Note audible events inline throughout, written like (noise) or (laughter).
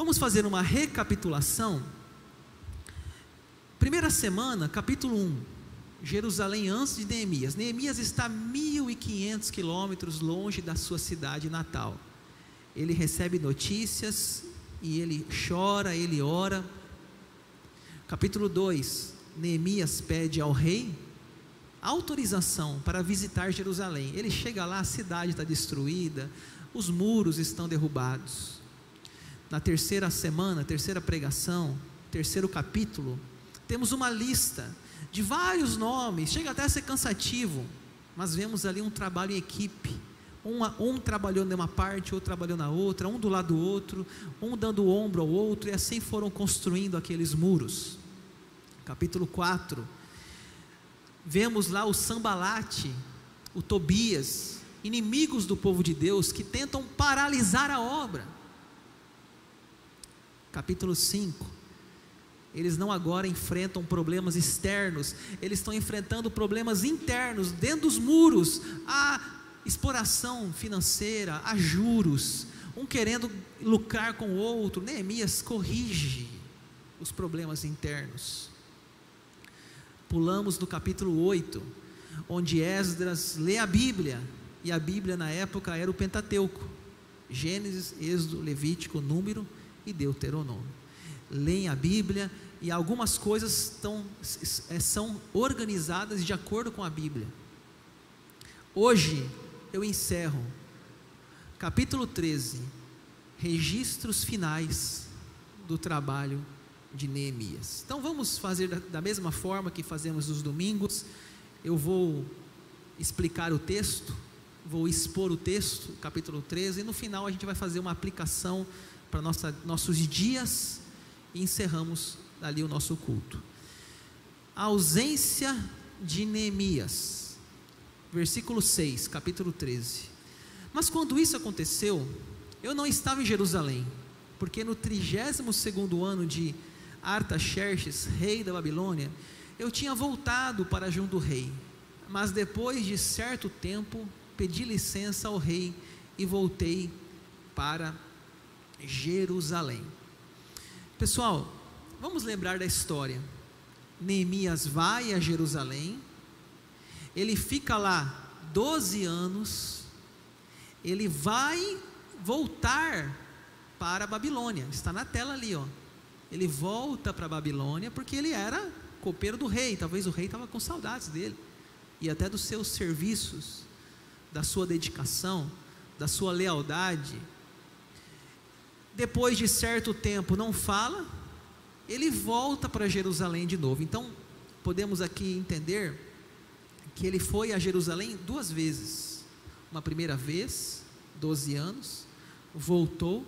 Vamos fazer uma recapitulação. Primeira semana, capítulo 1. Jerusalém antes de Neemias. Neemias está 1.500 quilômetros longe da sua cidade natal. Ele recebe notícias e ele chora, ele ora. Capítulo 2: Neemias pede ao rei autorização para visitar Jerusalém. Ele chega lá, a cidade está destruída, os muros estão derrubados. Na terceira semana, terceira pregação, terceiro capítulo, temos uma lista de vários nomes, chega até a ser cansativo, mas vemos ali um trabalho em equipe. Um, um trabalhou numa parte, outro trabalhou na outra, um do lado do outro, um dando o ombro ao outro, e assim foram construindo aqueles muros. Capítulo 4, vemos lá o Sambalate, o Tobias, inimigos do povo de Deus que tentam paralisar a obra. Capítulo 5. Eles não agora enfrentam problemas externos, eles estão enfrentando problemas internos, dentro dos muros, a exploração financeira, a juros, um querendo lucrar com o outro. Neemias corrige os problemas internos. Pulamos no capítulo 8, onde Esdras lê a Bíblia, e a Bíblia na época era o Pentateuco: Gênesis, Êxodo, Levítico, Número e Deuteronômio. Leem a Bíblia e algumas coisas estão, é, são organizadas de acordo com a Bíblia. Hoje eu encerro capítulo 13, registros finais do trabalho de Neemias. Então vamos fazer da, da mesma forma que fazemos nos domingos. Eu vou explicar o texto, vou expor o texto, capítulo 13, e no final a gente vai fazer uma aplicação para nossos dias e encerramos ali o nosso culto. A ausência de Neemias, versículo 6, capítulo 13. Mas quando isso aconteceu, eu não estava em Jerusalém, porque no 32 segundo ano de Artaxerxes, rei da Babilônia, eu tinha voltado para junto do rei, mas depois de certo tempo pedi licença ao rei e voltei para Jerusalém. Pessoal, vamos lembrar da história. Neemias vai a Jerusalém, ele fica lá 12 anos, ele vai voltar para a Babilônia, está na tela ali, ó ele volta para a Babilônia porque ele era copeiro do rei. Talvez o rei estava com saudades dele e até dos seus serviços, da sua dedicação, da sua lealdade. Depois de certo tempo, não fala, ele volta para Jerusalém de novo. Então, podemos aqui entender que ele foi a Jerusalém duas vezes. Uma primeira vez, 12 anos, voltou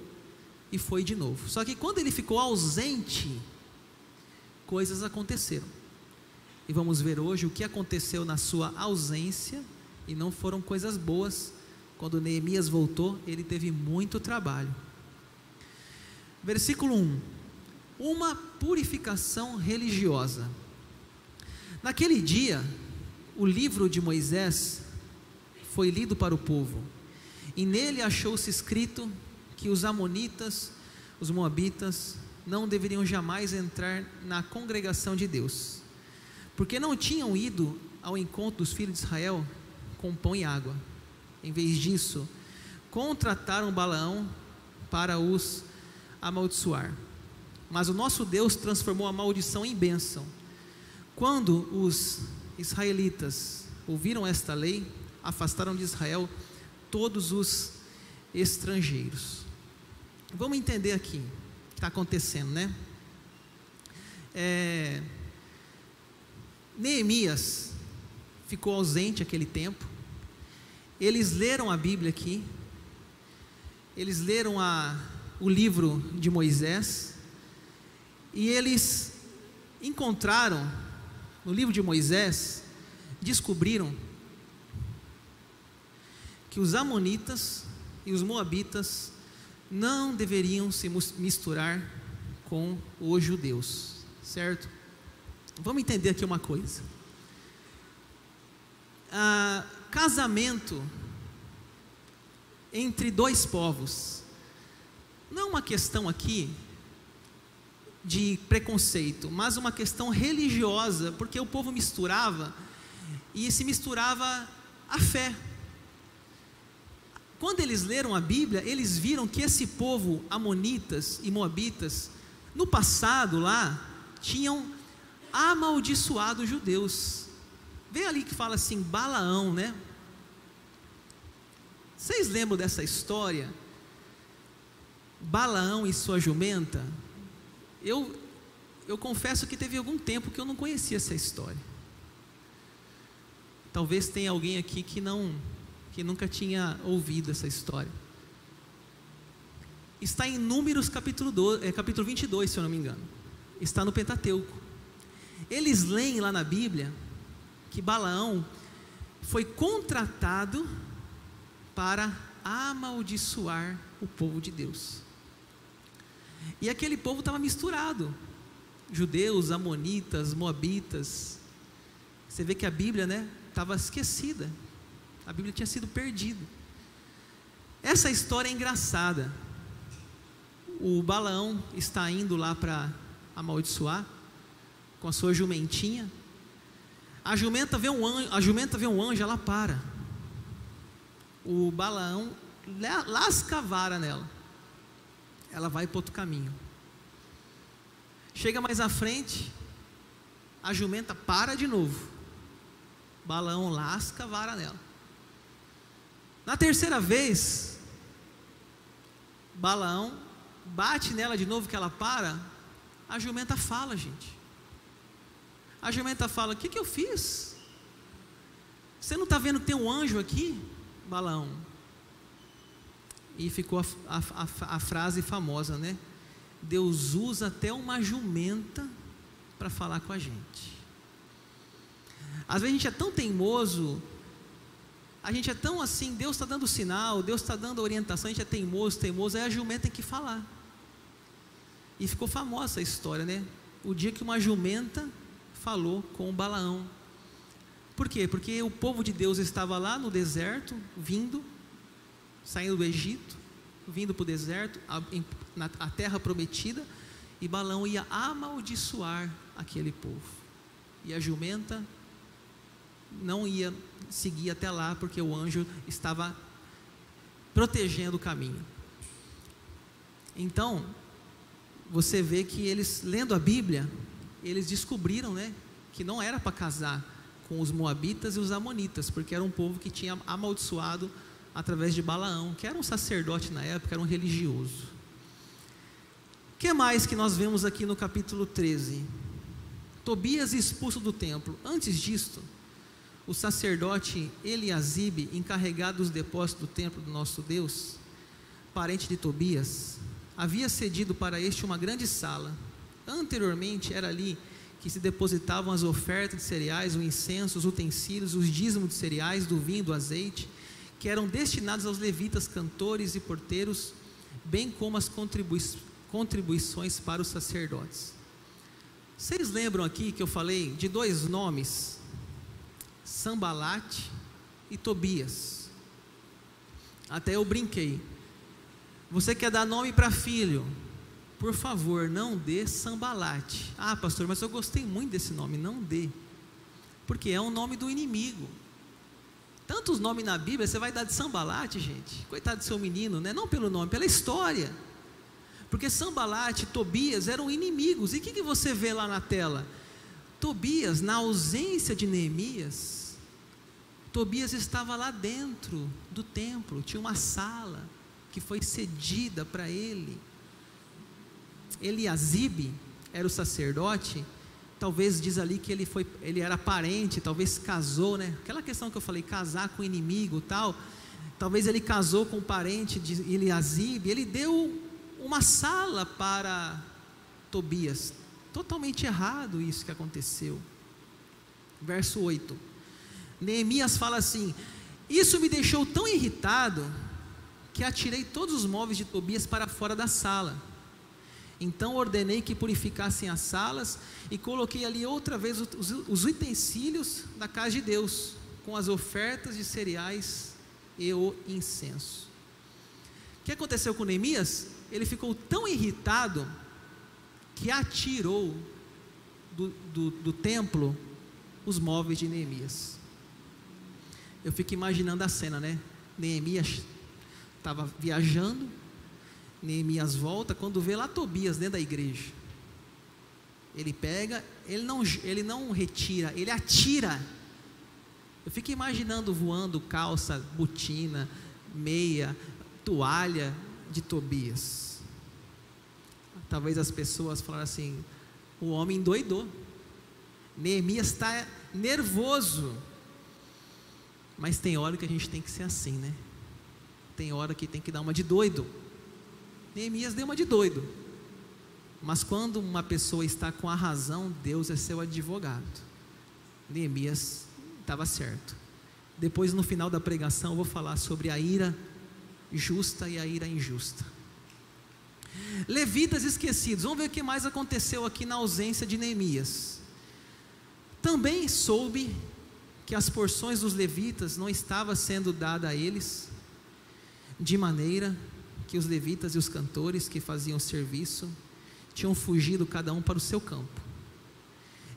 e foi de novo. Só que quando ele ficou ausente, coisas aconteceram. E vamos ver hoje o que aconteceu na sua ausência, e não foram coisas boas. Quando Neemias voltou, ele teve muito trabalho. Versículo 1: Uma purificação religiosa. Naquele dia, o livro de Moisés foi lido para o povo, e nele achou-se escrito que os Amonitas, os Moabitas, não deveriam jamais entrar na congregação de Deus, porque não tinham ido ao encontro dos filhos de Israel com pão e água. Em vez disso, contrataram Balaão para os amaldiçoar. Mas o nosso Deus transformou a maldição em bênção. Quando os israelitas ouviram esta lei, afastaram de Israel todos os estrangeiros. Vamos entender aqui o que está acontecendo, né? É, Neemias ficou ausente aquele tempo. Eles leram a Bíblia aqui. Eles leram a, o livro de Moisés. E eles encontraram no livro de Moisés, descobriram que os Amonitas e os Moabitas não deveriam se misturar com os judeus, certo? Vamos entender aqui uma coisa. Ah, casamento entre dois povos não uma questão aqui de preconceito, mas uma questão religiosa, porque o povo misturava e se misturava a fé. Quando eles leram a Bíblia, eles viram que esse povo, Amonitas e Moabitas, no passado lá, tinham amaldiçoado os judeus. Vem ali que fala assim, Balaão, né? Vocês lembram dessa história? Balaão e sua jumenta? Eu, eu confesso que teve algum tempo que eu não conhecia essa história. Talvez tenha alguém aqui que não, que nunca tinha ouvido essa história. Está em Números capítulo, 12, é, capítulo 22, se eu não me engano. Está no Pentateuco. Eles leem lá na Bíblia que Balaão foi contratado para amaldiçoar o povo de Deus. E aquele povo estava misturado. Judeus, amonitas, moabitas. Você vê que a Bíblia, né, estava esquecida. A Bíblia tinha sido perdida. Essa história é engraçada. O Balaão está indo lá para amaldiçoar com a sua jumentinha. A jumenta vê um anjo, a jumenta vê um anjo, ela para. O Balaão lasca a vara nela ela vai para outro caminho. Chega mais à frente, a jumenta para de novo. Balão lasca a vara nela. Na terceira vez, Balaão bate nela de novo que ela para. A jumenta fala, gente. A jumenta fala: O que, que eu fiz? Você não está vendo que tem um anjo aqui, Balaão? E ficou a, a, a, frase famosa, né? Deus usa até uma jumenta para falar com a gente. Às vezes a gente é tão teimoso, a gente é tão assim, Deus está dando sinal, Deus está dando orientação, a gente é teimoso, teimoso, aí a jumenta tem que falar. E ficou famosa a história, né? O dia que uma jumenta falou com o Balaão. Por quê? Porque o povo de Deus estava lá no deserto, vindo, saindo do Egito, vindo para o deserto, a, na a terra prometida, e Balão ia amaldiçoar aquele povo. E a jumenta não ia seguir até lá, porque o anjo estava protegendo o caminho. Então, você vê que eles, lendo a Bíblia, eles descobriram né, que não era para casar com os Moabitas e os Amonitas, porque era um povo que tinha amaldiçoado através de Balaão, que era um sacerdote na época, era um religioso. O que mais que nós vemos aqui no capítulo 13? Tobias expulso do templo. Antes disto, o sacerdote Eliasibe, encarregado dos depósitos do templo do nosso Deus, parente de Tobias, havia cedido para este uma grande sala. Anteriormente era ali que se depositavam as ofertas de cereais, o incenso, os utensílios, os dízimos de cereais, do vinho, do azeite que eram destinados aos levitas, cantores e porteiros, bem como as contribui contribuições para os sacerdotes. Vocês lembram aqui que eu falei de dois nomes, Sambalate e Tobias. Até eu brinquei. Você quer dar nome para filho? Por favor, não dê Sambalate. Ah, pastor, mas eu gostei muito desse nome. Não dê. Porque é um nome do inimigo. Tantos nomes na Bíblia, você vai dar de Sambalate, gente. Coitado do seu menino, né? Não pelo nome, pela história. Porque Sambalate e Tobias eram inimigos. E o que, que você vê lá na tela? Tobias, na ausência de Neemias, Tobias estava lá dentro do templo, tinha uma sala que foi cedida para ele. Eliasibe era o sacerdote talvez diz ali que ele foi, ele era parente, talvez casou, né? Aquela questão que eu falei, casar com inimigo, tal. Talvez ele casou com um parente de Eliasib, ele deu uma sala para Tobias. Totalmente errado isso que aconteceu. Verso 8. Neemias fala assim: Isso me deixou tão irritado que atirei todos os móveis de Tobias para fora da sala então ordenei que purificassem as salas e coloquei ali outra vez os, os utensílios da casa de Deus, com as ofertas de cereais e o incenso. O que aconteceu com Neemias? Ele ficou tão irritado que atirou do, do, do templo os móveis de Neemias. Eu fico imaginando a cena, né? Neemias estava viajando, Neemias volta, quando vê lá Tobias dentro da igreja. Ele pega, ele não, ele não retira, ele atira. Eu fico imaginando voando calça, botina, meia, toalha de Tobias. Talvez as pessoas falaram assim: o homem doidou. Neemias está nervoso. Mas tem hora que a gente tem que ser assim, né? Tem hora que tem que dar uma de doido. Neemias deu uma de doido. Mas quando uma pessoa está com a razão, Deus é seu advogado. Neemias estava certo. Depois, no final da pregação, eu vou falar sobre a ira justa e a ira injusta. Levitas esquecidos. Vamos ver o que mais aconteceu aqui na ausência de Neemias. Também soube que as porções dos levitas não estavam sendo dadas a eles, de maneira que os levitas e os cantores que faziam serviço tinham fugido cada um para o seu campo.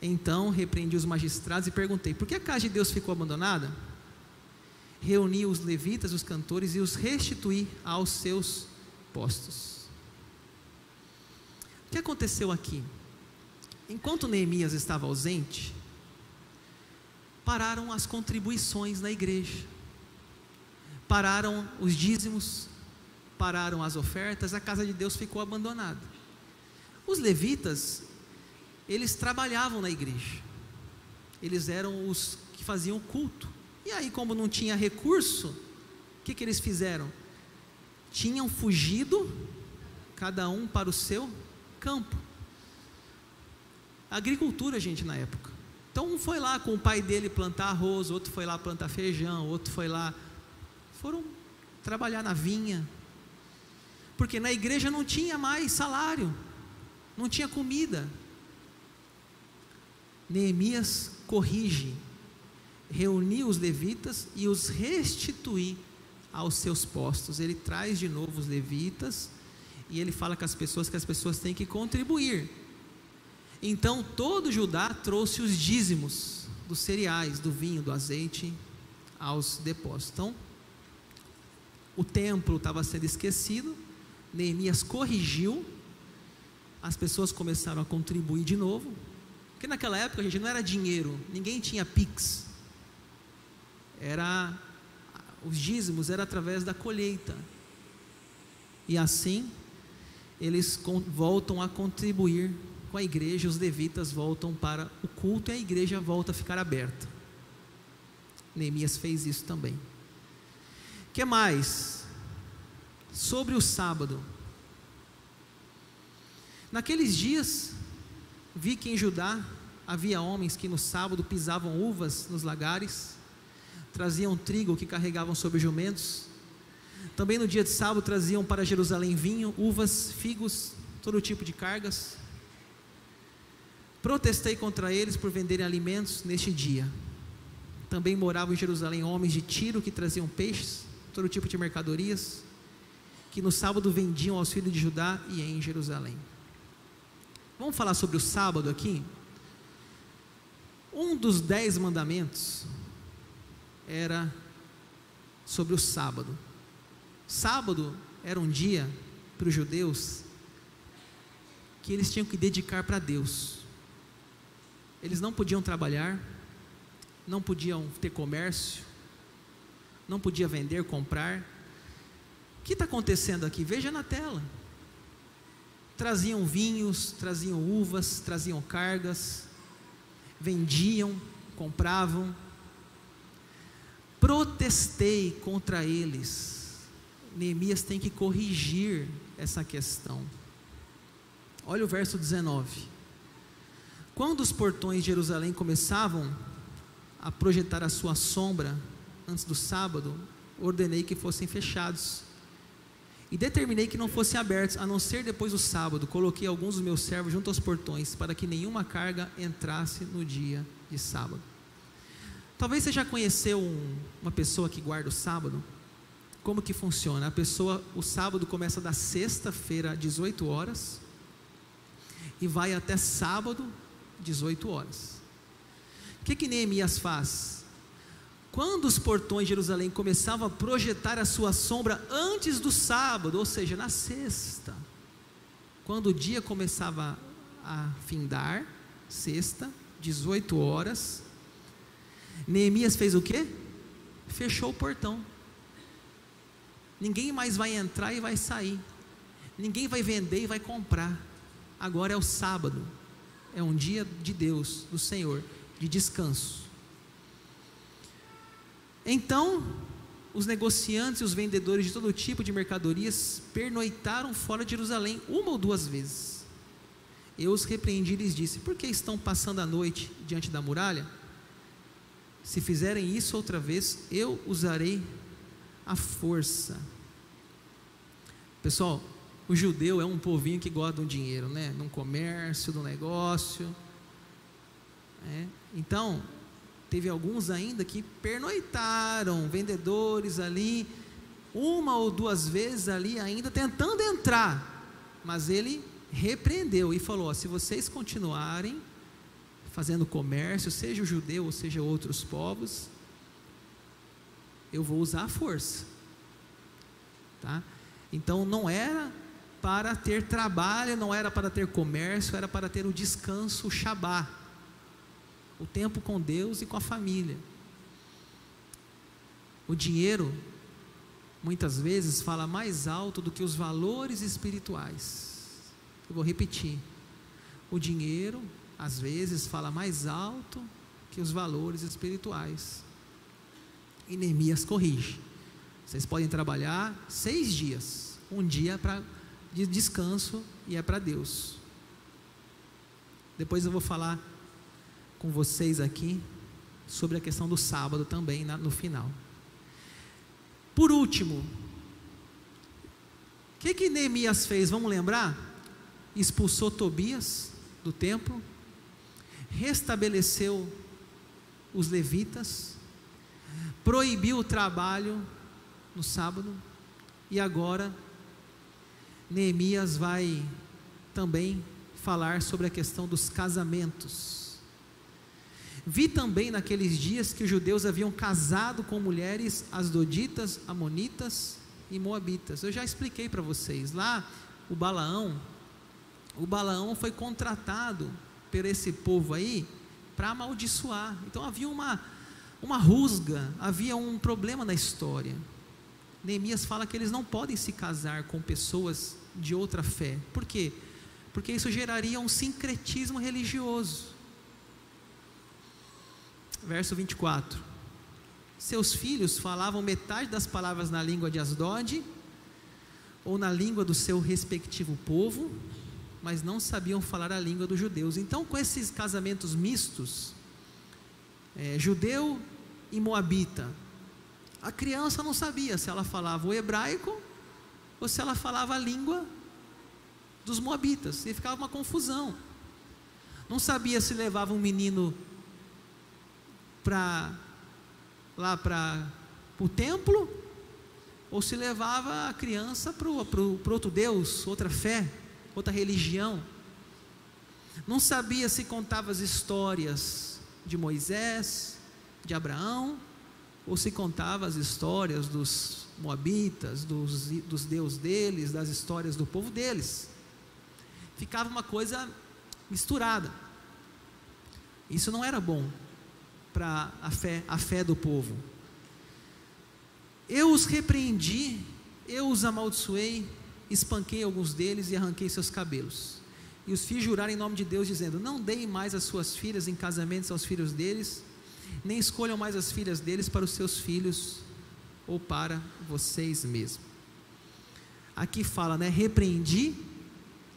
Então repreendi os magistrados e perguntei: por que a casa de Deus ficou abandonada? Reuni os levitas, os cantores e os restituí aos seus postos. O que aconteceu aqui? Enquanto Neemias estava ausente, pararam as contribuições na igreja, pararam os dízimos, pararam as ofertas, a casa de Deus ficou abandonada. Os levitas, eles trabalhavam na igreja, eles eram os que faziam culto, e aí, como não tinha recurso, o que, que eles fizeram? Tinham fugido, cada um para o seu campo. Agricultura, gente, na época. Então um foi lá com o pai dele plantar arroz, outro foi lá plantar feijão, outro foi lá. Foram trabalhar na vinha. Porque na igreja não tinha mais salário, não tinha comida. Neemias corrige, reuniu os levitas e os restitui aos seus postos. Ele traz de novo os levitas e ele fala com as pessoas que as pessoas têm que contribuir. Então todo Judá trouxe os dízimos dos cereais, do vinho, do azeite aos depósitos. Então, o templo estava sendo esquecido, Neemias corrigiu, as pessoas começaram a contribuir de novo, porque naquela época, gente, não era dinheiro, ninguém tinha Pix, era, os dízimos era através da colheita, e assim, eles voltam a contribuir com a igreja, os levitas voltam para o culto e a igreja volta a ficar aberta. Neemias fez isso também. O que mais? Sobre o sábado. Naqueles dias, vi que em Judá havia homens que no sábado pisavam uvas nos lagares, traziam trigo que carregavam sobre jumentos. Também no dia de sábado traziam para Jerusalém vinho, uvas, figos, todo tipo de cargas. Protestei contra eles por venderem alimentos neste dia. Também moravam em Jerusalém homens de Tiro que traziam peixes, todo tipo de mercadorias, que no sábado vendiam aos filhos de Judá e em Jerusalém. Vamos falar sobre o sábado aqui? Um dos dez mandamentos era sobre o sábado. Sábado era um dia para os judeus que eles tinham que dedicar para Deus. Eles não podiam trabalhar, não podiam ter comércio, não podia vender, comprar. Que está acontecendo aqui? Veja na tela. Traziam vinhos, traziam uvas, traziam cargas, vendiam, compravam. Protestei contra eles. Neemias tem que corrigir essa questão. Olha o verso 19. Quando os portões de Jerusalém começavam a projetar a sua sombra antes do sábado, ordenei que fossem fechados. E determinei que não fossem abertos, a não ser depois do sábado. Coloquei alguns dos meus servos junto aos portões, para que nenhuma carga entrasse no dia de sábado. Talvez você já conheceu um, uma pessoa que guarda o sábado. como que funciona? A pessoa, o sábado começa da sexta-feira, 18 horas, e vai até sábado, 18 horas. O que que Neemias faz? Quando os portões de Jerusalém começavam a projetar a sua sombra antes do sábado, ou seja, na sexta, quando o dia começava a findar, sexta, 18 horas, Neemias fez o quê? Fechou o portão. Ninguém mais vai entrar e vai sair. Ninguém vai vender e vai comprar. Agora é o sábado. É um dia de Deus, do Senhor, de descanso. Então, os negociantes e os vendedores de todo tipo de mercadorias pernoitaram fora de Jerusalém uma ou duas vezes. Eu os repreendi e lhes disse: Por que estão passando a noite diante da muralha? Se fizerem isso outra vez, eu usarei a força. Pessoal, o judeu é um povinho que gosta do dinheiro, né? Num comércio, do negócio. É. Então, teve alguns ainda que pernoitaram, vendedores ali, uma ou duas vezes ali ainda tentando entrar, mas ele repreendeu e falou: ó, se vocês continuarem fazendo comércio, seja o judeu ou seja outros povos, eu vou usar a força. Tá? Então não era para ter trabalho, não era para ter comércio, era para ter o descanso, o Shabá, o tempo com Deus e com a família. O dinheiro, muitas vezes, fala mais alto do que os valores espirituais. Eu vou repetir. O dinheiro, às vezes, fala mais alto que os valores espirituais. E Neemias corrige. Vocês podem trabalhar seis dias. Um dia para de descanso e é para Deus. Depois eu vou falar com vocês aqui sobre a questão do sábado também na, no final. Por último, o que que Neemias fez? Vamos lembrar? Expulsou Tobias do templo, restabeleceu os levitas, proibiu o trabalho no sábado e agora Neemias vai também falar sobre a questão dos casamentos. Vi também naqueles dias que os judeus haviam casado com mulheres asdoditas, amonitas e moabitas. Eu já expliquei para vocês. Lá, o Balaão, o Balaão foi contratado por esse povo aí para amaldiçoar. Então havia uma, uma rusga, havia um problema na história. Neemias fala que eles não podem se casar com pessoas de outra fé. Por quê? Porque isso geraria um sincretismo religioso. Verso 24: Seus filhos falavam metade das palavras na língua de Asdod, ou na língua do seu respectivo povo, mas não sabiam falar a língua dos judeus. Então, com esses casamentos mistos, é, judeu e moabita, a criança não sabia se ela falava o hebraico ou se ela falava a língua dos moabitas, e ficava uma confusão. Não sabia se levava um menino para lá para o templo ou se levava a criança para outro Deus, outra fé, outra religião. Não sabia se contava as histórias de Moisés, de Abraão, ou se contava as histórias dos moabitas, dos, dos deuses deles, das histórias do povo deles. Ficava uma coisa misturada. Isso não era bom para a fé, a fé do povo. Eu os repreendi, eu os amaldiçoei, espanquei alguns deles e arranquei seus cabelos. E os fiz jurar em nome de Deus, dizendo: Não deem mais as suas filhas em casamentos aos filhos deles, nem escolham mais as filhas deles para os seus filhos ou para vocês mesmos. Aqui fala, né? Repreendi,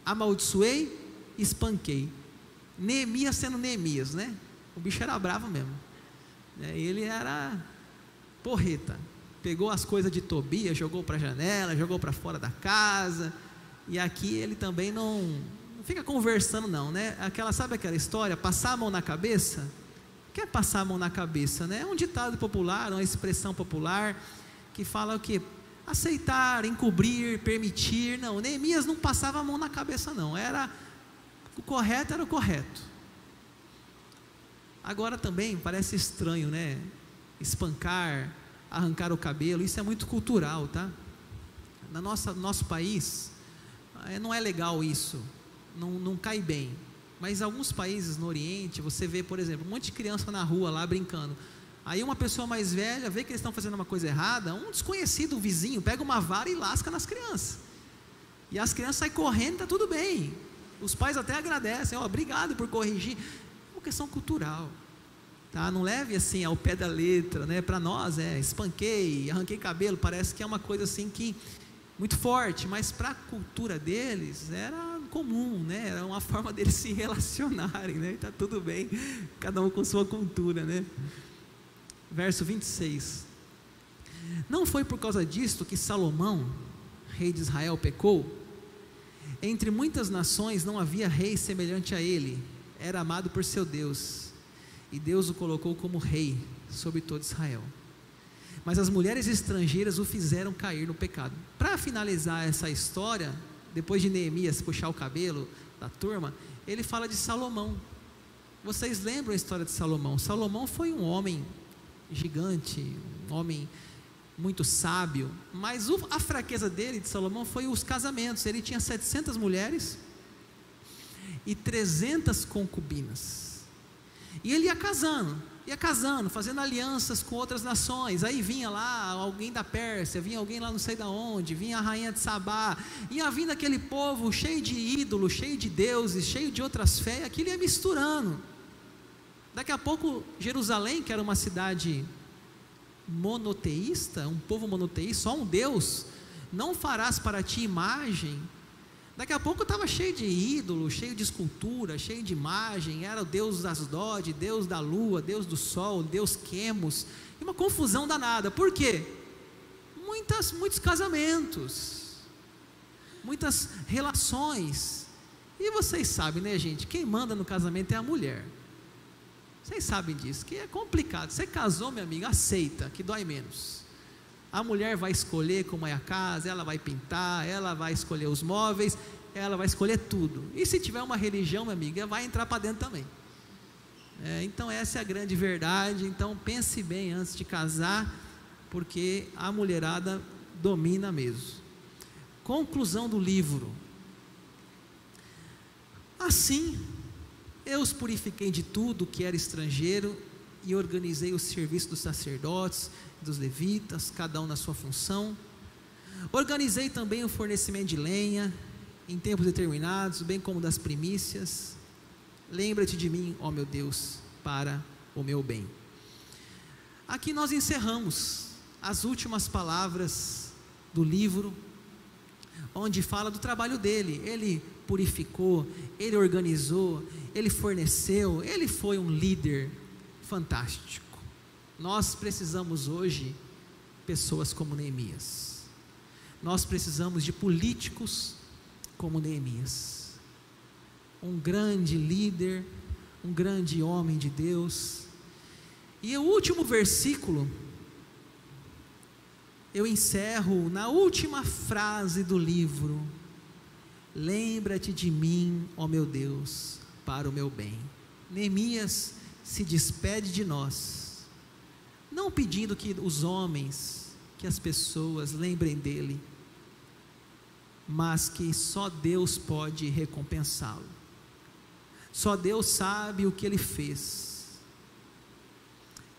amaldiçoei, espanquei. Neemias sendo Neemias, né? O bicho era bravo mesmo. É, ele era porreta. Pegou as coisas de Tobias, jogou para a janela, jogou para fora da casa. E aqui ele também não, não fica conversando, não, né? Aquela, sabe aquela história? Passar a mão na cabeça que é passar a mão na cabeça, né? É um ditado popular, uma expressão popular que fala o que? aceitar, encobrir, permitir. Não, Neemias não passava a mão na cabeça, não. Era o correto era o correto. Agora também parece estranho, né? Espancar, arrancar o cabelo, isso é muito cultural, tá? Na nossa nosso país é, não é legal isso, não, não cai bem. Mas alguns países no Oriente, você vê, por exemplo, um monte de criança na rua lá brincando. Aí uma pessoa mais velha vê que eles estão fazendo uma coisa errada, um desconhecido, um vizinho, pega uma vara e lasca nas crianças. E as crianças saem correndo, está tudo bem. Os pais até agradecem, ó, oh, obrigado por corrigir. É uma questão cultural. Tá? Não leve assim ao pé da letra, né? Para nós é espanquei, arranquei cabelo, parece que é uma coisa assim que muito forte, mas para a cultura deles era comum, né? Era uma forma deles se relacionarem, né? Está tudo bem, cada um com sua cultura, né? Verso 26. Não foi por causa disto que Salomão, rei de Israel, pecou? Entre muitas nações não havia rei semelhante a ele, era amado por seu Deus, e Deus o colocou como rei sobre todo Israel. Mas as mulheres estrangeiras o fizeram cair no pecado. Para finalizar essa história, depois de Neemias puxar o cabelo da turma, ele fala de Salomão. Vocês lembram a história de Salomão? Salomão foi um homem gigante, um homem muito sábio, mas a fraqueza dele, de Salomão, foi os casamentos. Ele tinha 700 mulheres e 300 concubinas. E ele ia casando, ia casando, fazendo alianças com outras nações. Aí vinha lá alguém da Pérsia, vinha alguém lá não sei da onde, vinha a rainha de Sabá, ia vindo aquele povo cheio de ídolos, cheio de deuses, cheio de outras fés, aquilo ia misturando. Daqui a pouco, Jerusalém, que era uma cidade monoteísta, um povo monoteísta, só um Deus, não farás para ti imagem. Daqui a pouco estava cheio de ídolo, cheio de escultura, cheio de imagem, era o Deus das Dode, Deus da lua, Deus do sol, Deus Quemos, e uma confusão danada. Por quê? Muitas, muitos casamentos, muitas relações. E vocês sabem, né, gente? Quem manda no casamento é a mulher. Vocês sabem disso, que é complicado. Você casou, meu amigo, aceita, que dói menos. A mulher vai escolher como é a casa, ela vai pintar, ela vai escolher os móveis, ela vai escolher tudo. E se tiver uma religião, minha amiga, vai entrar para dentro também. É, então essa é a grande verdade. Então pense bem antes de casar, porque a mulherada domina mesmo. Conclusão do livro. Assim, eu os purifiquei de tudo que era estrangeiro e organizei o serviço dos sacerdotes, dos levitas, cada um na sua função. Organizei também o fornecimento de lenha em tempos determinados, bem como das primícias. Lembra-te de mim, ó meu Deus, para o meu bem. Aqui nós encerramos as últimas palavras do livro, onde fala do trabalho dele. Ele purificou, ele organizou, ele forneceu, ele foi um líder fantástico. Nós precisamos hoje pessoas como Neemias. Nós precisamos de políticos como Neemias. Um grande líder, um grande homem de Deus. E o último versículo eu encerro na última frase do livro, Lembra-te de mim, ó meu Deus, para o meu bem. Neemias se despede de nós, não pedindo que os homens, que as pessoas lembrem dele, mas que só Deus pode recompensá-lo. Só Deus sabe o que ele fez.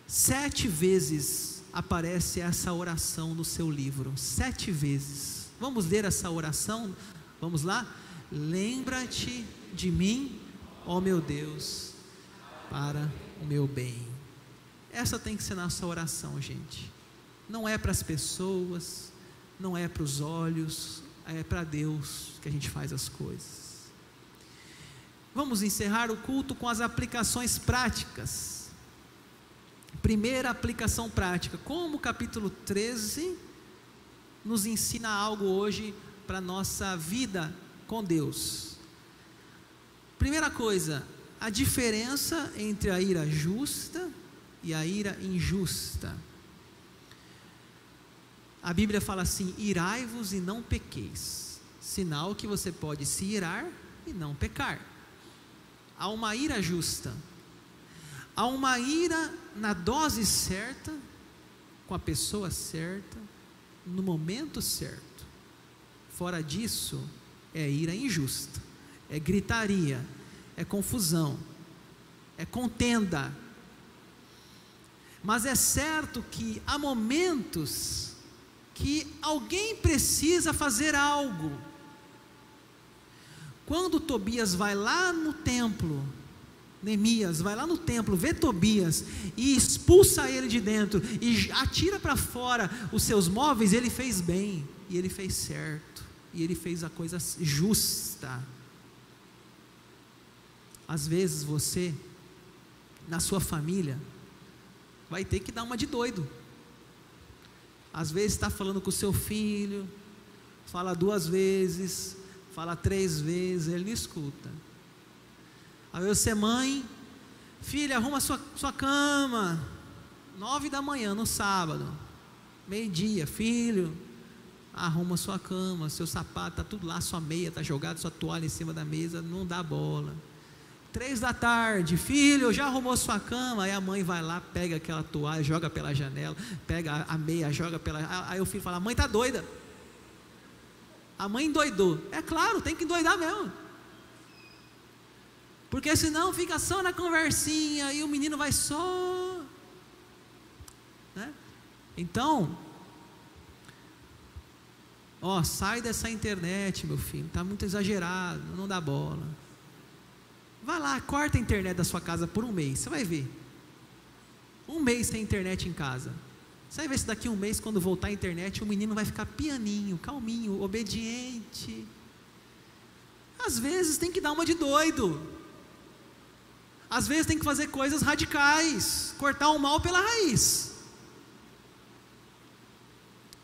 Sete vezes aparece essa oração no seu livro, sete vezes. Vamos ler essa oração Vamos lá? Lembra-te de mim, ó meu Deus, para o meu bem. Essa tem que ser nossa oração, gente. Não é para as pessoas, não é para os olhos, é para Deus que a gente faz as coisas. Vamos encerrar o culto com as aplicações práticas. Primeira aplicação prática: como o capítulo 13 nos ensina algo hoje para a nossa vida com Deus. Primeira coisa, a diferença entre a ira justa e a ira injusta. a Bíblia fala assim: irai-vos e não pequeis. Sinal que você pode se irar e não pecar. Há uma ira justa. Há uma ira na dose certa, com a pessoa certa, no momento certo. Fora disso, é ira injusta, é gritaria, é confusão, é contenda. Mas é certo que há momentos que alguém precisa fazer algo. Quando Tobias vai lá no templo, Neemias vai lá no templo, vê Tobias e expulsa ele de dentro e atira para fora os seus móveis, ele fez bem e ele fez certo e ele fez a coisa justa. Às vezes você, na sua família, vai ter que dar uma de doido. Às vezes está falando com o seu filho, fala duas vezes, fala três vezes, ele não escuta. Aí você, mãe, filha, arruma sua, sua cama, nove da manhã no sábado, meio-dia, filho, arruma sua cama, seu sapato, está tudo lá, sua meia está jogada, sua toalha em cima da mesa, não dá bola. Três da tarde, filho, já arrumou sua cama? Aí a mãe vai lá, pega aquela toalha, joga pela janela, pega a meia, joga pela. Aí o filho fala: a mãe está doida. A mãe endoidou. É claro, tem que endoidar mesmo. Porque senão fica só na conversinha e o menino vai só. Né? Então, ó, sai dessa internet, meu filho, está muito exagerado, não dá bola. Vai lá, corta a internet da sua casa por um mês, você vai ver. Um mês sem internet em casa. Você vai ver se daqui a um mês, quando voltar a internet, o menino vai ficar pianinho, calminho, obediente. Às vezes tem que dar uma de doido. Às vezes tem que fazer coisas radicais, cortar o mal pela raiz.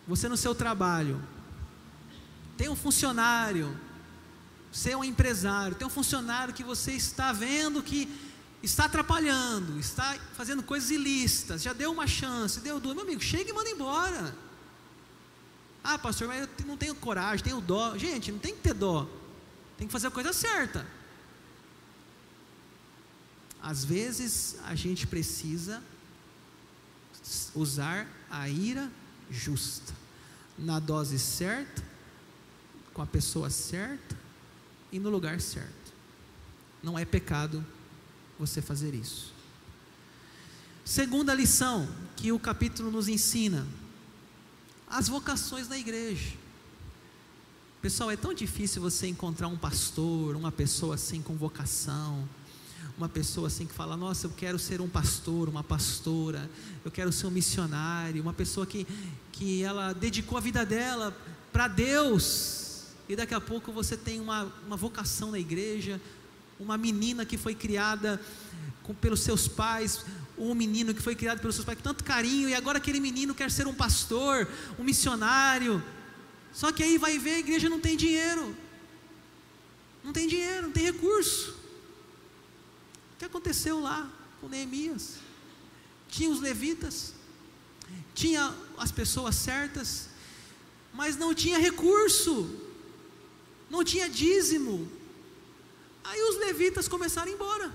Você no seu trabalho tem um funcionário você é um empresário, tem um funcionário que você está vendo que está atrapalhando, está fazendo coisas ilícitas, já deu uma chance, deu duas, meu amigo, chega e manda embora. Ah, pastor, mas eu não tenho coragem, tenho dó. Gente, não tem que ter dó, tem que fazer a coisa certa. Às vezes a gente precisa usar a ira justa, na dose certa, com a pessoa certa, e no lugar certo. Não é pecado você fazer isso. Segunda lição que o capítulo nos ensina: as vocações na igreja. Pessoal, é tão difícil você encontrar um pastor, uma pessoa assim com vocação, uma pessoa assim que fala: Nossa, eu quero ser um pastor, uma pastora, eu quero ser um missionário, uma pessoa que, que ela dedicou a vida dela para Deus, e daqui a pouco você tem uma, uma vocação na igreja, uma menina que foi criada com, pelos seus pais, um menino que foi criado pelos seus pais com tanto carinho, e agora aquele menino quer ser um pastor, um missionário. Só que aí vai ver, a igreja não tem dinheiro. Não tem dinheiro, não tem recurso. O que aconteceu lá com Neemias? Tinha os levitas, tinha as pessoas certas, mas não tinha recurso não tinha dízimo. Aí os levitas começaram a ir embora.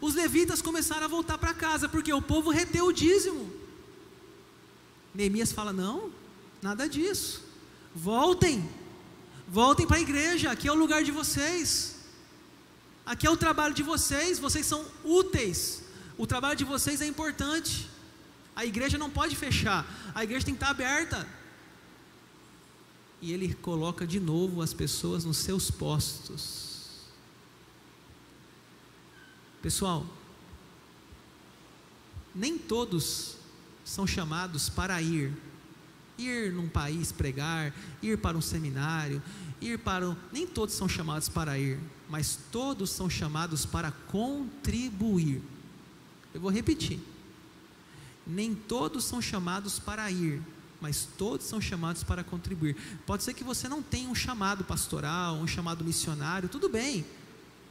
Os levitas começaram a voltar para casa, porque o povo reteu o dízimo. Neemias fala: não, nada disso. Voltem, voltem para a igreja, aqui é o lugar de vocês. Aqui é o trabalho de vocês, vocês são úteis. O trabalho de vocês é importante. A igreja não pode fechar, a igreja tem que estar aberta e ele coloca de novo as pessoas nos seus postos. Pessoal, nem todos são chamados para ir. Ir num país pregar, ir para um seminário, ir para um... Nem todos são chamados para ir, mas todos são chamados para contribuir. Eu vou repetir. Nem todos são chamados para ir, mas todos são chamados para contribuir. Pode ser que você não tenha um chamado pastoral, um chamado missionário, tudo bem.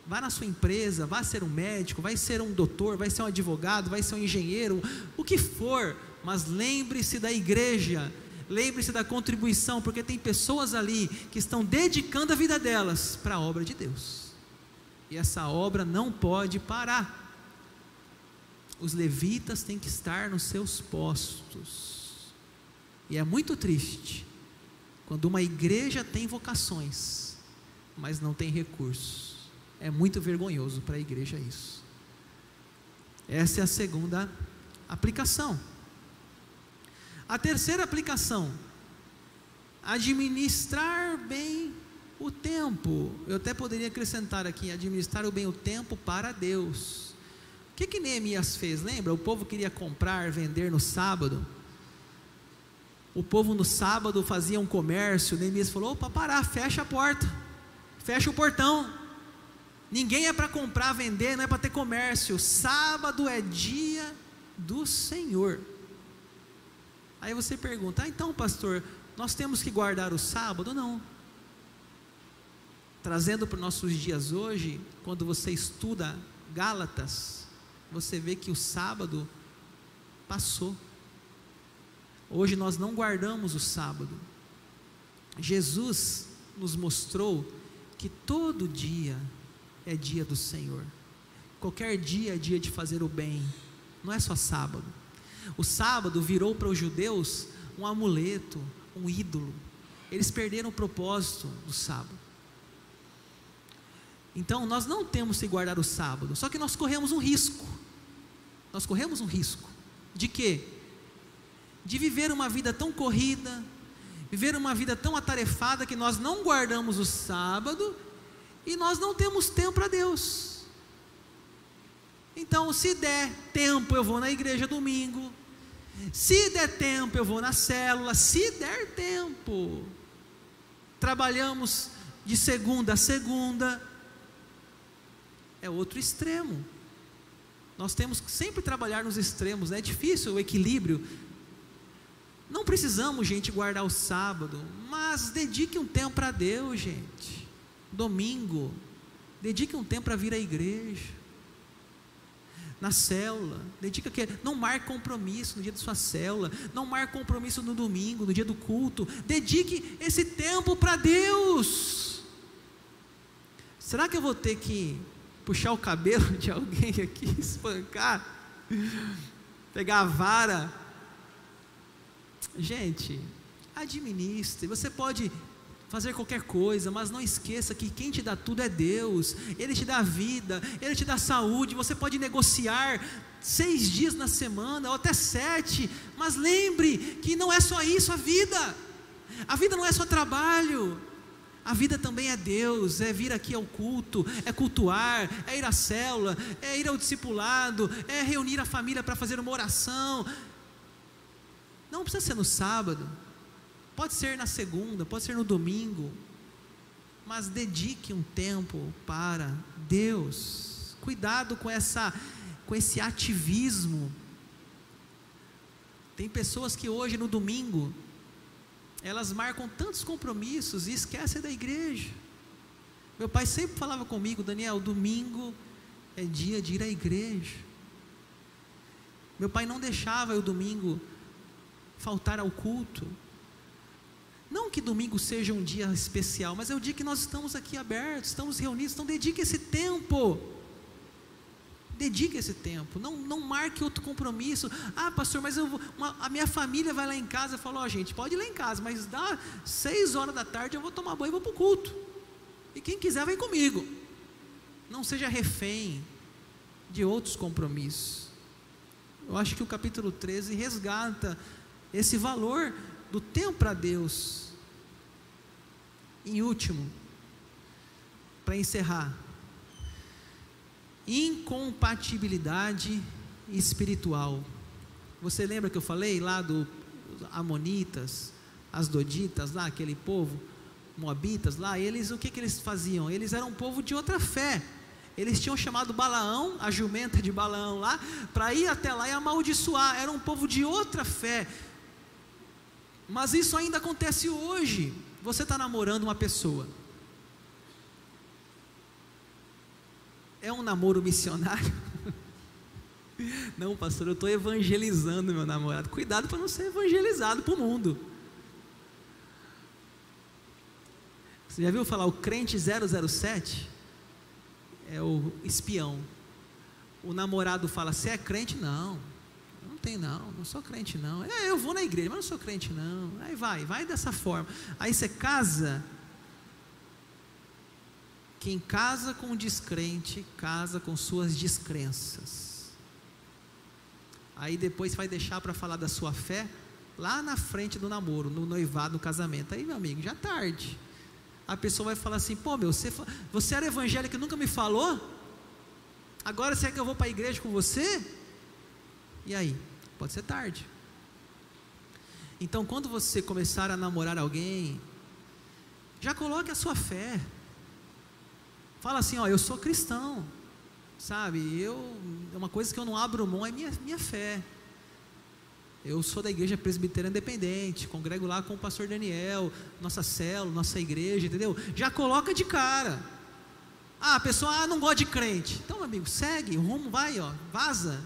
Vá na sua empresa, vá ser um médico, vai ser um doutor, vai ser um advogado, vai ser um engenheiro, o que for, mas lembre-se da igreja, lembre-se da contribuição, porque tem pessoas ali que estão dedicando a vida delas para a obra de Deus. E essa obra não pode parar. Os levitas têm que estar nos seus postos. E é muito triste quando uma igreja tem vocações, mas não tem recursos. É muito vergonhoso para a igreja isso. Essa é a segunda aplicação. A terceira aplicação, administrar bem o tempo. Eu até poderia acrescentar aqui, administrar bem o tempo para Deus. O que que Neemias fez? Lembra? O povo queria comprar, vender no sábado. O povo no sábado fazia um comércio. Neemias falou: opa, parar, fecha a porta, fecha o portão. Ninguém é para comprar, vender, não é para ter comércio. Sábado é dia do Senhor. Aí você pergunta: ah, então, pastor, nós temos que guardar o sábado? Não. Trazendo para os nossos dias hoje, quando você estuda Gálatas, você vê que o sábado passou. Hoje nós não guardamos o sábado. Jesus nos mostrou que todo dia é dia do Senhor. Qualquer dia é dia de fazer o bem, não é só sábado. O sábado virou para os judeus um amuleto, um ídolo. Eles perderam o propósito do sábado. Então, nós não temos que guardar o sábado, só que nós corremos um risco. Nós corremos um risco. De quê? De viver uma vida tão corrida, viver uma vida tão atarefada que nós não guardamos o sábado e nós não temos tempo para Deus. Então, se der tempo, eu vou na igreja domingo. Se der tempo, eu vou na célula. Se der tempo, trabalhamos de segunda a segunda. É outro extremo. Nós temos que sempre trabalhar nos extremos, né? é difícil o equilíbrio. Não precisamos, gente, guardar o sábado, mas dedique um tempo para Deus, gente domingo, dedique um tempo para vir à igreja. Na célula, dedica que não marque compromisso no dia da sua célula, não marque compromisso no domingo, no dia do culto. Dedique esse tempo para Deus. Será que eu vou ter que puxar o cabelo (laughs) de alguém aqui, espancar, pegar a vara? Gente, administre. Você pode fazer qualquer coisa, mas não esqueça que quem te dá tudo é Deus, Ele te dá vida, Ele te dá saúde. Você pode negociar seis dias na semana, ou até sete, mas lembre que não é só isso a vida, a vida não é só trabalho. A vida também é Deus, é vir aqui ao culto, é cultuar, é ir à célula, é ir ao discipulado, é reunir a família para fazer uma oração. Não precisa ser no sábado, Pode ser na segunda, pode ser no domingo, mas dedique um tempo para Deus. Cuidado com essa com esse ativismo. Tem pessoas que hoje no domingo elas marcam tantos compromissos e esquecem da igreja. Meu pai sempre falava comigo, Daniel, domingo é dia de ir à igreja. Meu pai não deixava o domingo faltar ao culto. Não que domingo seja um dia especial, mas é o dia que nós estamos aqui abertos, estamos reunidos, então dedique esse tempo. Dedique esse tempo, não, não marque outro compromisso. Ah, pastor, mas uma, a minha família vai lá em casa e fala: Ó, gente, pode ir lá em casa, mas dá seis horas da tarde eu vou tomar banho e vou para o culto. E quem quiser, vem comigo. Não seja refém de outros compromissos. Eu acho que o capítulo 13 resgata esse valor do tempo para Deus. Em último, para encerrar, incompatibilidade espiritual. Você lembra que eu falei lá do Amonitas, as Doditas, lá aquele povo, Moabitas lá, eles o que, que eles faziam? Eles eram um povo de outra fé. Eles tinham chamado Balaão, a jumenta de Balaão lá, para ir até lá e amaldiçoar. Era um povo de outra fé. Mas isso ainda acontece hoje. Você está namorando uma pessoa. É um namoro missionário? (laughs) Não, pastor, eu estou evangelizando meu namorado. Cuidado para não ser evangelizado para o mundo. Você já viu falar o crente 007? É o espião. O namorado fala: Você é crente? Não, não tem não, não sou crente não. É, eu vou na igreja, mas não sou crente não. Aí vai, vai dessa forma. Aí você casa. Quem casa com descrente, casa com suas descrenças. Aí depois vai deixar para falar da sua fé lá na frente do namoro, no noivado, no casamento. Aí, meu amigo, já tarde a pessoa vai falar assim: pô, meu, você, você era evangélico e nunca me falou? Agora quer que eu vou para a igreja com você? E aí? Pode ser tarde. Então, quando você começar a namorar alguém, já coloque a sua fé. Fala assim: ó, eu sou cristão, sabe? Eu, é uma coisa que eu não abro mão é minha, minha fé. Eu sou da igreja presbiteriana independente, congrego lá com o pastor Daniel, nossa célula, nossa igreja, entendeu? Já coloca de cara. Ah, a pessoa ah, não gosta de crente. Então, meu amigo, segue, rumo vai, ó, vaza.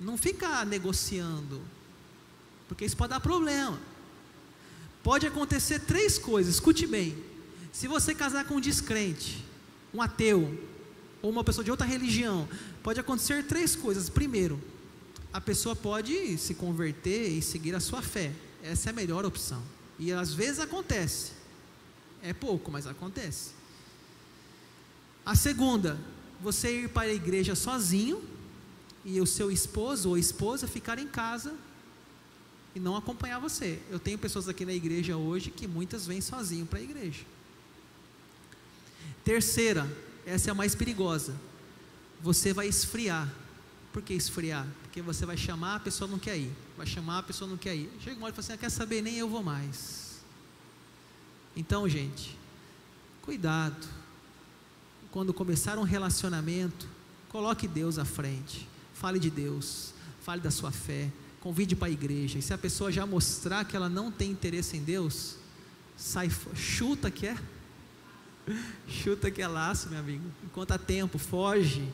Não fica negociando, porque isso pode dar problema. Pode acontecer três coisas, escute bem. Se você casar com um descrente, um ateu, ou uma pessoa de outra religião, pode acontecer três coisas. Primeiro, a pessoa pode se converter e seguir a sua fé. Essa é a melhor opção. E às vezes acontece. É pouco, mas acontece. A segunda, você ir para a igreja sozinho e o seu esposo ou esposa ficar em casa e não acompanhar você. Eu tenho pessoas aqui na igreja hoje que muitas vêm sozinho para a igreja. Terceira, essa é a mais perigosa. Você vai esfriar. Por que esfriar? Porque você vai chamar, a pessoa não quer ir. Vai chamar, a pessoa não quer ir. Chega uma hora e fala assim: ah, quer saber? Nem eu vou mais. Então, gente, cuidado. Quando começar um relacionamento, coloque Deus à frente. Fale de Deus. Fale da sua fé. Convide para a igreja. E se a pessoa já mostrar que ela não tem interesse em Deus, sai, chuta que é. (laughs) Chuta que é laço, meu amigo. Enquanto há tempo, foge